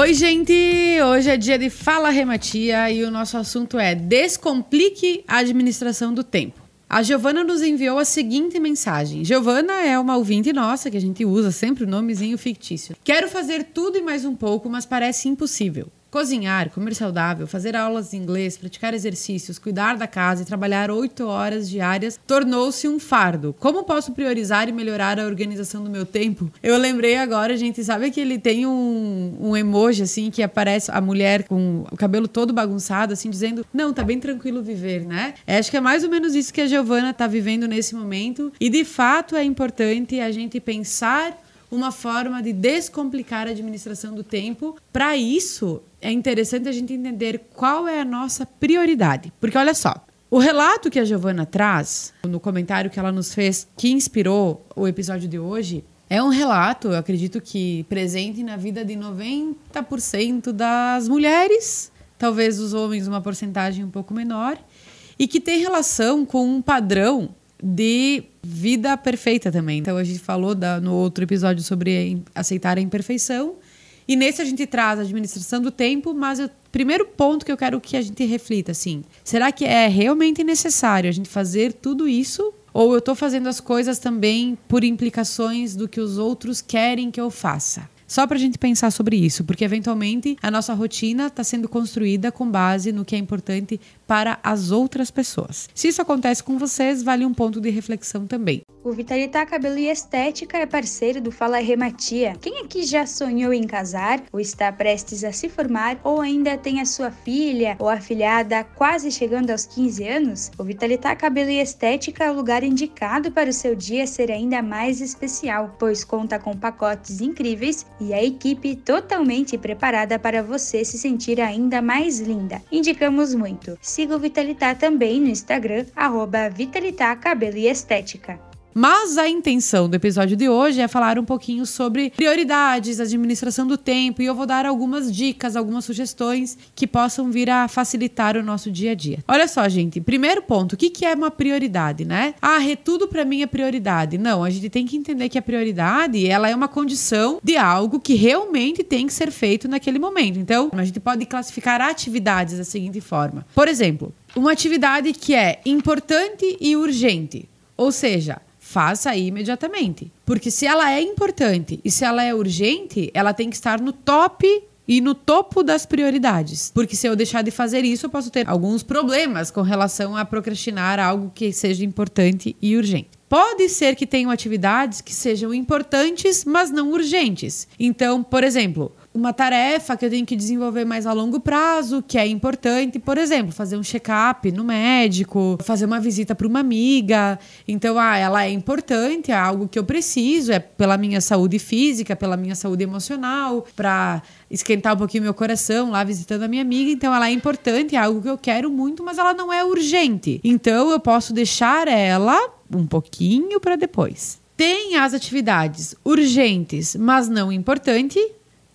Oi, gente! Hoje é dia de Fala Rematia e o nosso assunto é Descomplique a administração do tempo. A Giovana nos enviou a seguinte mensagem. Giovana é uma ouvinte nossa que a gente usa sempre o nomezinho fictício. Quero fazer tudo e mais um pouco, mas parece impossível. Cozinhar, comer saudável, fazer aulas de inglês, praticar exercícios, cuidar da casa e trabalhar oito horas diárias tornou-se um fardo. Como posso priorizar e melhorar a organização do meu tempo? Eu lembrei agora, gente, sabe que ele tem um, um emoji assim que aparece a mulher com o cabelo todo bagunçado, assim, dizendo: Não, tá bem tranquilo viver, né? É, acho que é mais ou menos isso que a Giovana tá vivendo nesse momento. E de fato é importante a gente pensar uma forma de descomplicar a administração do tempo. Para isso, é interessante a gente entender qual é a nossa prioridade. Porque olha só, o relato que a Giovana traz, no comentário que ela nos fez, que inspirou o episódio de hoje, é um relato, eu acredito que presente na vida de 90% das mulheres, talvez os homens uma porcentagem um pouco menor, e que tem relação com um padrão de vida perfeita também. Então a gente falou da, no outro episódio sobre aceitar a imperfeição. E nesse a gente traz a administração do tempo, mas o primeiro ponto que eu quero que a gente reflita, assim, será que é realmente necessário a gente fazer tudo isso? Ou eu estou fazendo as coisas também por implicações do que os outros querem que eu faça? Só para a gente pensar sobre isso, porque eventualmente a nossa rotina está sendo construída com base no que é importante para as outras pessoas. Se isso acontece com vocês, vale um ponto de reflexão também. O Vitalitá Cabelo e Estética é parceiro do Fala Rematia. Quem aqui já sonhou em casar, ou está prestes a se formar, ou ainda tem a sua filha ou afilhada quase chegando aos 15 anos? O Vitalitá Cabelo e Estética é o lugar indicado para o seu dia ser ainda mais especial, pois conta com pacotes incríveis e a equipe totalmente preparada para você se sentir ainda mais linda. Indicamos muito. Siga o Vitalitá também no Instagram, arroba Vitalitá Cabelo e Estética. Mas a intenção do episódio de hoje é falar um pouquinho sobre prioridades, administração do tempo, e eu vou dar algumas dicas, algumas sugestões que possam vir a facilitar o nosso dia a dia. Olha só, gente, primeiro ponto, o que, é uma prioridade, né? Ah, tudo para mim é prioridade. Não, a gente tem que entender que a prioridade, ela é uma condição de algo que realmente tem que ser feito naquele momento. Então, a gente pode classificar atividades da seguinte forma. Por exemplo, uma atividade que é importante e urgente. Ou seja, faça imediatamente. Porque se ela é importante e se ela é urgente, ela tem que estar no top e no topo das prioridades. Porque se eu deixar de fazer isso, eu posso ter alguns problemas com relação a procrastinar algo que seja importante e urgente. Pode ser que tenham atividades que sejam importantes, mas não urgentes. Então, por exemplo, uma tarefa que eu tenho que desenvolver mais a longo prazo, que é importante, por exemplo, fazer um check-up no médico, fazer uma visita para uma amiga. Então, ah, ela é importante, é algo que eu preciso, é pela minha saúde física, pela minha saúde emocional, para esquentar um pouquinho meu coração lá visitando a minha amiga. Então, ela é importante, é algo que eu quero muito, mas ela não é urgente. Então, eu posso deixar ela um pouquinho para depois. Tem as atividades urgentes, mas não importante,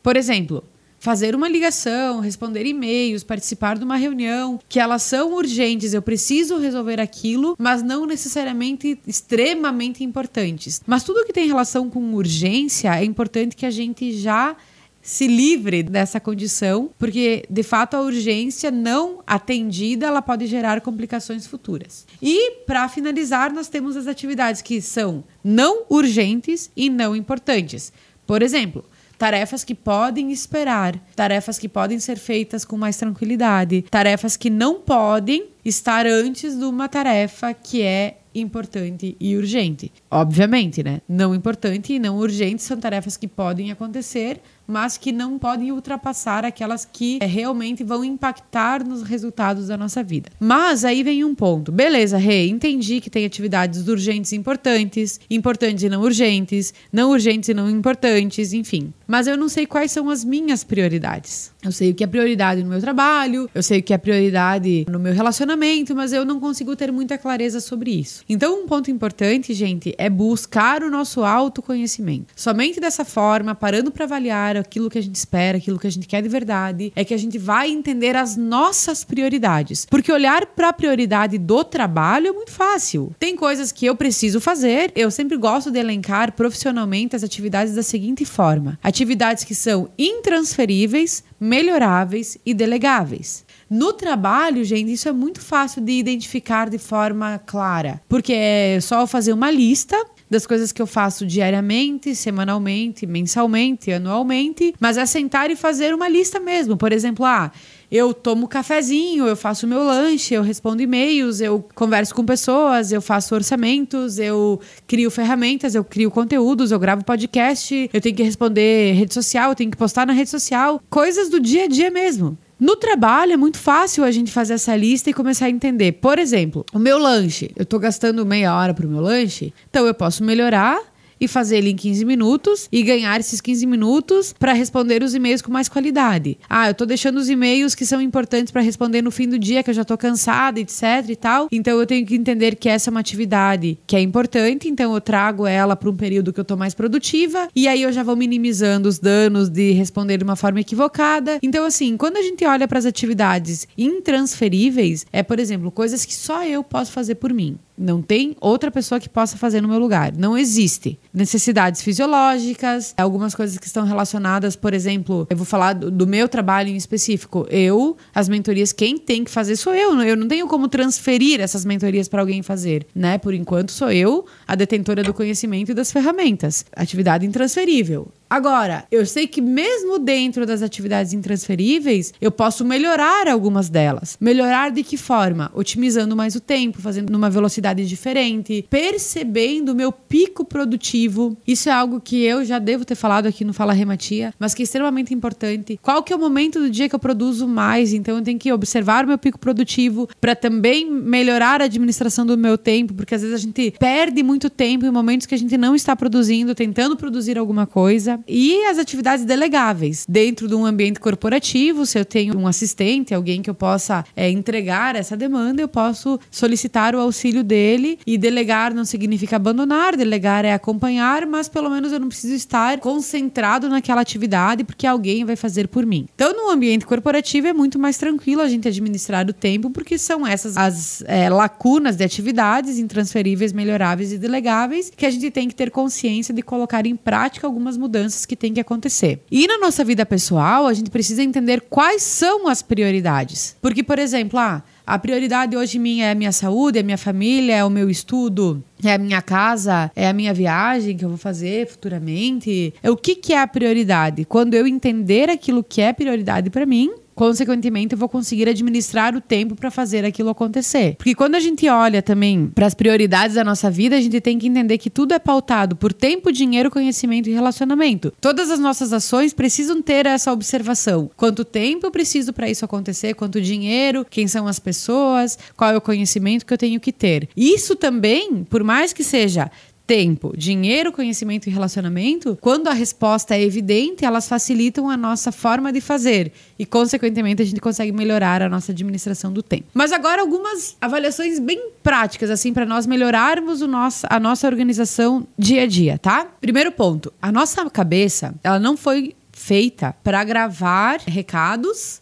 por exemplo, fazer uma ligação, responder e-mails, participar de uma reunião, que elas são urgentes, eu preciso resolver aquilo, mas não necessariamente extremamente importantes. Mas tudo que tem relação com urgência é importante que a gente já se livre dessa condição, porque de fato a urgência não atendida ela pode gerar complicações futuras. E para finalizar, nós temos as atividades que são não urgentes e não importantes. Por exemplo, tarefas que podem esperar, tarefas que podem ser feitas com mais tranquilidade, tarefas que não podem estar antes de uma tarefa que é importante e urgente. Obviamente, né? Não importante e não urgente são tarefas que podem acontecer, mas que não podem ultrapassar aquelas que é, realmente vão impactar nos resultados da nossa vida. Mas aí vem um ponto. Beleza, Rei, entendi que tem atividades urgentes e importantes, importantes e não urgentes, não urgentes e não importantes, enfim. Mas eu não sei quais são as minhas prioridades. Eu sei o que é prioridade no meu trabalho, eu sei o que é prioridade no meu relacionamento, mas eu não consigo ter muita clareza sobre isso. Então, um ponto importante, gente, é buscar o nosso autoconhecimento. Somente dessa forma, parando para avaliar aquilo que a gente espera, aquilo que a gente quer de verdade, é que a gente vai entender as nossas prioridades. Porque olhar para a prioridade do trabalho é muito fácil. Tem coisas que eu preciso fazer, eu sempre gosto de elencar profissionalmente as atividades da seguinte forma: atividades que são intransferíveis, melhoráveis e delegáveis. No trabalho, gente, isso é muito fácil de identificar de forma clara, porque é só fazer uma lista das coisas que eu faço diariamente, semanalmente, mensalmente, anualmente, mas é sentar e fazer uma lista mesmo. Por exemplo, ah, eu tomo cafezinho, eu faço meu lanche, eu respondo e-mails, eu converso com pessoas, eu faço orçamentos, eu crio ferramentas, eu crio conteúdos, eu gravo podcast, eu tenho que responder rede social, eu tenho que postar na rede social, coisas do dia a dia mesmo. No trabalho é muito fácil a gente fazer essa lista e começar a entender. Por exemplo, o meu lanche. Eu estou gastando meia hora para o meu lanche, então eu posso melhorar e fazer ele em 15 minutos e ganhar esses 15 minutos para responder os e-mails com mais qualidade. Ah, eu tô deixando os e-mails que são importantes para responder no fim do dia, que eu já tô cansada, etc e tal. Então eu tenho que entender que essa é uma atividade que é importante, então eu trago ela para um período que eu tô mais produtiva e aí eu já vou minimizando os danos de responder de uma forma equivocada. Então assim, quando a gente olha para as atividades intransferíveis, é, por exemplo, coisas que só eu posso fazer por mim. Não tem outra pessoa que possa fazer no meu lugar. Não existe. Necessidades fisiológicas, algumas coisas que estão relacionadas, por exemplo, eu vou falar do, do, meu trabalho em específico. Eu, as mentorias, quem tem que fazer sou eu. Eu não tenho como transferir essas mentorias para alguém fazer, né? Por enquanto sou eu a detentora do conhecimento e das ferramentas. Atividade intransferível. Agora, eu sei que mesmo dentro das atividades intransferíveis, eu posso melhorar algumas delas. Melhorar de que forma? Otimizando mais o tempo, fazendo numa velocidade diferente, percebendo o meu pico produtivo. Isso é algo que eu já devo ter falado aqui no Fala Rematia, mas que é extremamente importante. Qual que é o momento do dia que eu produzo mais? Então eu tenho que observar o meu pico produtivo para também melhorar a administração do meu tempo, porque às vezes a gente perde muito tempo em momentos que a gente não está produzindo, tentando produzir alguma coisa. E as atividades delegáveis. Dentro de um ambiente corporativo, se eu tenho um assistente, alguém que eu possa é, entregar essa demanda, eu posso solicitar o auxílio dele. E delegar não significa abandonar, delegar é acompanhar, mas pelo menos eu não preciso estar concentrado naquela atividade porque alguém vai fazer por mim. Então, no ambiente corporativo é muito mais tranquilo a gente administrar o tempo, porque são essas as é, lacunas de atividades intransferíveis, melhoráveis e delegáveis que a gente tem que ter consciência de colocar em prática algumas mudanças que tem que acontecer. E na nossa vida pessoal, a gente precisa entender quais são as prioridades. Porque, por exemplo, ah, a prioridade hoje minha é a minha saúde, é a minha família, é o meu estudo, é a minha casa, é a minha viagem que eu vou fazer futuramente. É o que, que é a prioridade? Quando eu entender aquilo que é prioridade para mim, consequentemente eu vou conseguir administrar o tempo para fazer aquilo acontecer. Porque quando a gente olha também para as prioridades da nossa vida, a gente tem que entender que tudo é pautado por tempo, dinheiro, conhecimento e relacionamento. Todas as nossas ações precisam ter essa observação. Quanto tempo eu preciso para isso acontecer? Quanto dinheiro? Quem são as pessoas? Qual é o conhecimento que eu tenho que ter? Isso também, por mais que seja tempo, dinheiro, conhecimento e relacionamento, quando a resposta é evidente, elas facilitam a nossa forma de fazer e, consequentemente, a gente consegue melhorar a nossa administração do tempo. Mas agora algumas avaliações bem práticas assim para nós melhorarmos o nosso, a nossa organização dia a dia, tá? Primeiro ponto, a nossa cabeça, ela não foi feita para gravar recados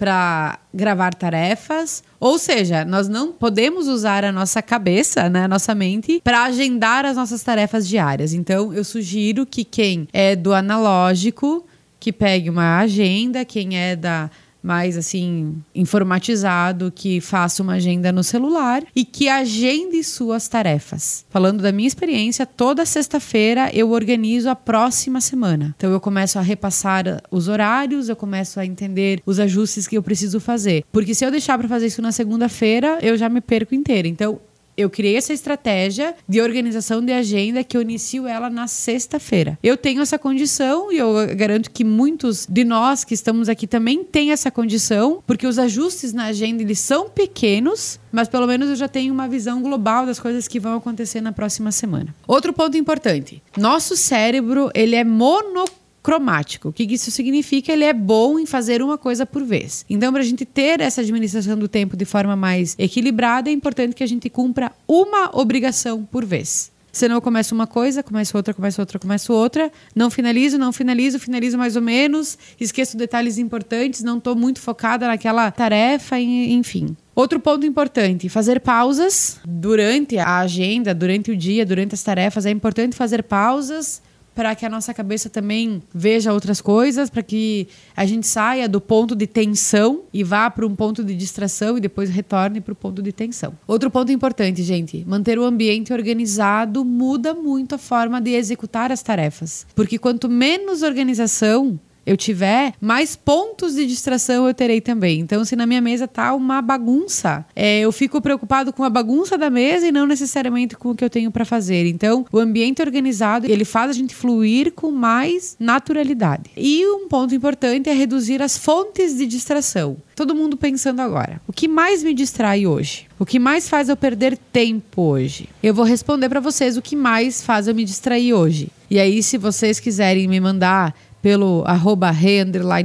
para gravar tarefas. Ou seja, nós não podemos usar a nossa cabeça, né, a nossa mente, para agendar as nossas tarefas diárias. Então, eu sugiro que quem é do analógico, que pegue uma agenda, quem é da mais assim informatizado que faça uma agenda no celular e que agende suas tarefas. Falando da minha experiência, toda sexta-feira eu organizo a próxima semana. Então eu começo a repassar os horários, eu começo a entender os ajustes que eu preciso fazer. Porque se eu deixar para fazer isso na segunda-feira, eu já me perco inteira. Então eu criei essa estratégia de organização de agenda que eu inicio ela na sexta-feira. Eu tenho essa condição e eu garanto que muitos de nós que estamos aqui também têm essa condição, porque os ajustes na agenda eles são pequenos, mas pelo menos eu já tenho uma visão global das coisas que vão acontecer na próxima semana. Outro ponto importante: nosso cérebro ele é monocromático cromático. O que isso significa? Ele é bom em fazer uma coisa por vez. Então, para a gente ter essa administração do tempo de forma mais equilibrada, é importante que a gente cumpra uma obrigação por vez. Senão eu começo uma coisa, começo outra, começo outra, começo outra, não finalizo, não finalizo, finalizo mais ou menos, esqueço detalhes importantes, não estou muito focada naquela tarefa, enfim. Outro ponto importante, fazer pausas durante a agenda, durante o dia, durante as tarefas. É importante fazer pausas para que a nossa cabeça também veja outras coisas, para que a gente saia do ponto de tensão e vá para um ponto de distração e depois retorne para o ponto de tensão. Outro ponto importante, gente, manter o ambiente organizado muda muito a forma de executar as tarefas, porque quanto menos organização eu tiver, mais pontos de distração eu terei também. Então, se na minha mesa tá uma bagunça, é, eu fico preocupado com a bagunça da mesa e não necessariamente com o que eu tenho para fazer. Então, o ambiente organizado, ele faz a gente fluir com mais naturalidade. E um ponto importante é reduzir as fontes de distração. Todo mundo pensando agora, o que mais me distrai hoje? O que mais faz eu perder tempo hoje? Eu vou responder para vocês o que mais faz eu me distrair hoje. E aí, se vocês quiserem me mandar pelo arroba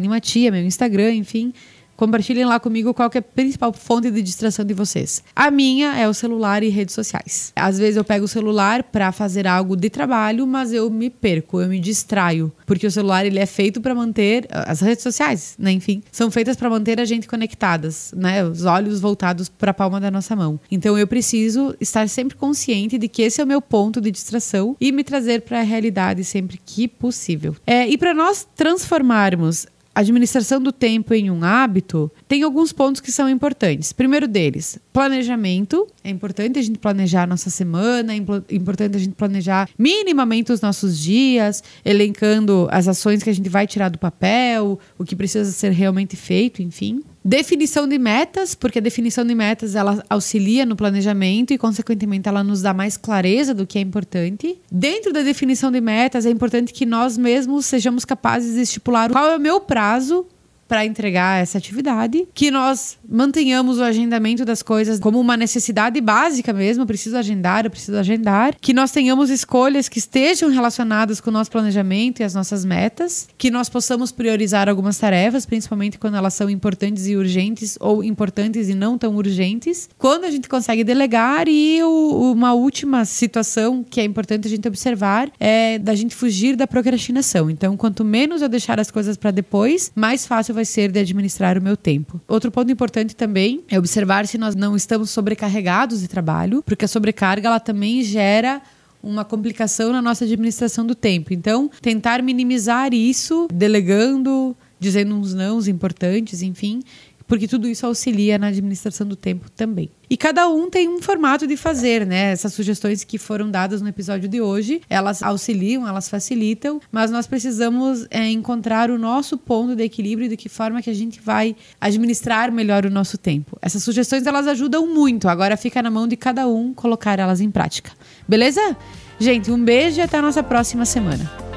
matia, meu Instagram, enfim. Compartilhem lá comigo qual é a principal fonte de distração de vocês. A minha é o celular e redes sociais. Às vezes eu pego o celular para fazer algo de trabalho, mas eu me perco, eu me distraio, porque o celular ele é feito para manter as redes sociais, né? Enfim, são feitas para manter a gente conectadas, né? Os olhos voltados para a palma da nossa mão. Então eu preciso estar sempre consciente de que esse é o meu ponto de distração e me trazer para a realidade sempre que possível. É, e para nós transformarmos administração do tempo em um hábito, tem alguns pontos que são importantes. Primeiro deles, planejamento. É importante a gente planejar a nossa semana, é importante a gente planejar minimamente os nossos dias, elencando as ações que a gente vai tirar do papel, o que precisa ser realmente feito, enfim. Definição de metas, porque a definição de metas ela auxilia no planejamento e, consequentemente, ela nos dá mais clareza do que é importante. Dentro da definição de metas, é importante que nós mesmos sejamos capazes de estipular qual é o meu prazo para entregar essa atividade, que nós mantenhamos o agendamento das coisas como uma necessidade básica mesmo, eu preciso agendar, eu preciso agendar, que nós tenhamos escolhas que estejam relacionadas com o nosso planejamento e as nossas metas, que nós possamos priorizar algumas tarefas, principalmente quando elas são importantes e urgentes ou importantes e não tão urgentes, quando a gente consegue delegar e o, uma última situação que é importante a gente observar é da gente fugir da procrastinação. Então, quanto menos eu deixar as coisas para depois, mais fácil vai ser de administrar o meu tempo. Outro ponto importante também é observar se nós não estamos sobrecarregados de trabalho, porque a sobrecarga ela também gera uma complicação na nossa administração do tempo. Então, tentar minimizar isso, delegando, dizendo uns nãos importantes, enfim, porque tudo isso auxilia na administração do tempo também. E cada um tem um formato de fazer, né? Essas sugestões que foram dadas no episódio de hoje, elas auxiliam, elas facilitam, mas nós precisamos é, encontrar o nosso ponto de equilíbrio e de que forma que a gente vai administrar melhor o nosso tempo. Essas sugestões elas ajudam muito. Agora fica na mão de cada um colocar elas em prática. Beleza? Gente, um beijo e até a nossa próxima semana.